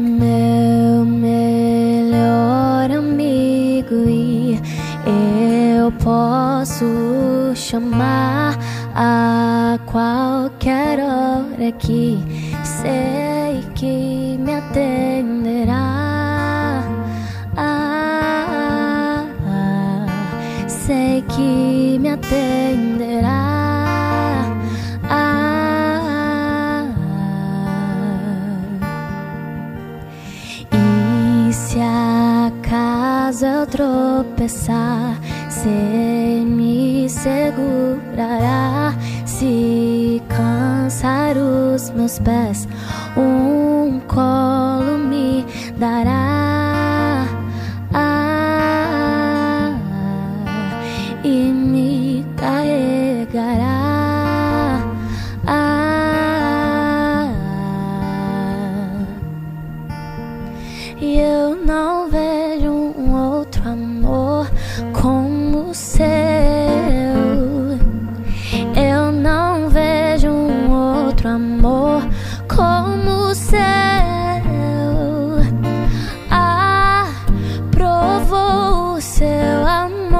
meu melhor amigo e eu posso chamar a qualquer hora que sei que me atenderá. Ah, ah, sei que me atenderá. Tropeçar, você me segurará. Se cansar os meus pés, amor,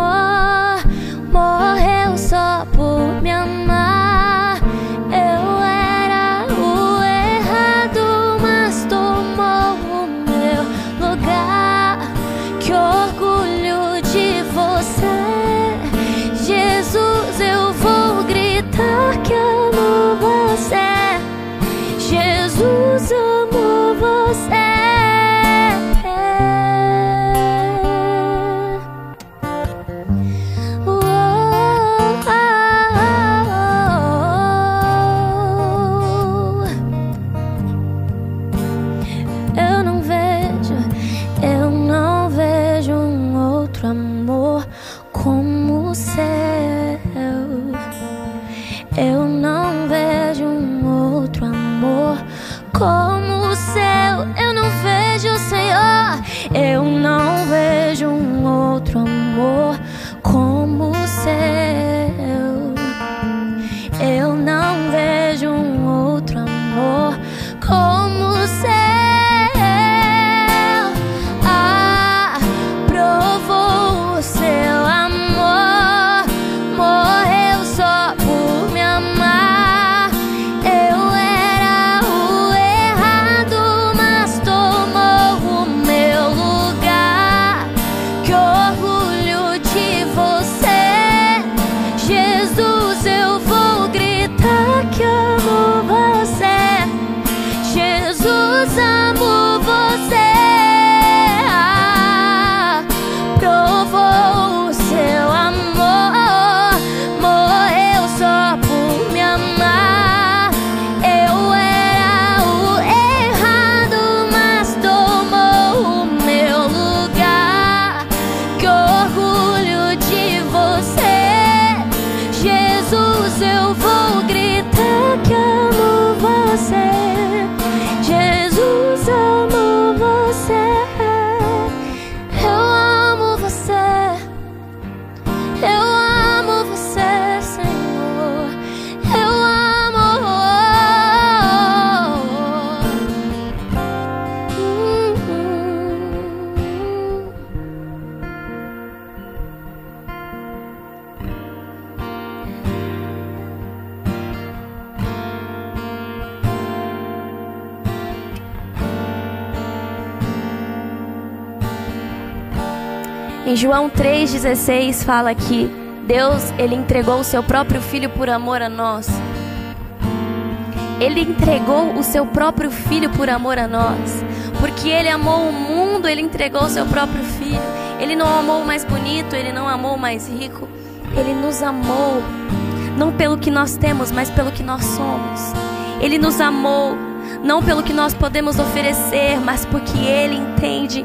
Jesus. Eu vou gritar Em João 3,16 fala que Deus ele entregou o seu próprio filho por amor a nós. Ele entregou o seu próprio filho por amor a nós. Porque ele amou o mundo, ele entregou o seu próprio filho. Ele não amou o mais bonito, ele não amou o mais rico. Ele nos amou não pelo que nós temos, mas pelo que nós somos. Ele nos amou não pelo que nós podemos oferecer, mas porque ele entende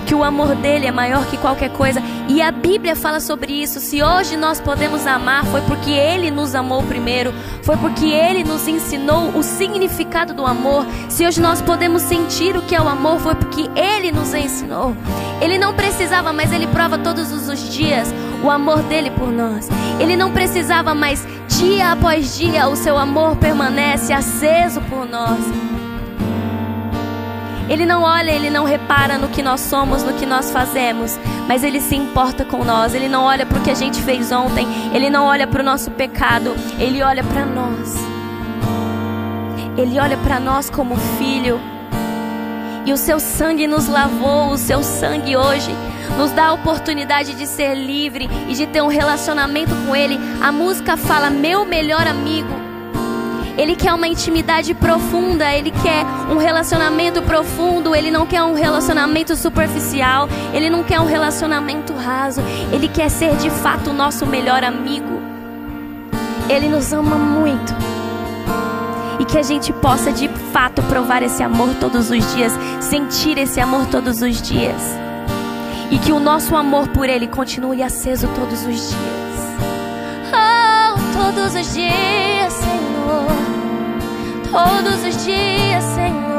que o amor dele é maior que qualquer coisa. E a Bíblia fala sobre isso. Se hoje nós podemos amar, foi porque ele nos amou primeiro, foi porque ele nos ensinou o significado do amor. Se hoje nós podemos sentir o que é o amor, foi porque ele nos ensinou. Ele não precisava, mas ele prova todos os dias o amor dele por nós. Ele não precisava, mas dia após dia o seu amor permanece aceso por nós. Ele não olha, ele não repara no que nós somos, no que nós fazemos, mas ele se importa com nós. Ele não olha para o que a gente fez ontem, ele não olha para o nosso pecado, ele olha para nós. Ele olha para nós como filho. E o seu sangue nos lavou, o seu sangue hoje nos dá a oportunidade de ser livre e de ter um relacionamento com Ele. A música fala: Meu melhor amigo. Ele quer uma intimidade profunda, ele quer um relacionamento profundo, ele não quer um relacionamento superficial, ele não quer um relacionamento raso, ele quer ser de fato o nosso melhor amigo. Ele nos ama muito. E que a gente possa de fato provar esse amor todos os dias, sentir esse amor todos os dias. E que o nosso amor por Ele continue aceso todos os dias. Oh, todos os dias, Todos os dias, Senhor.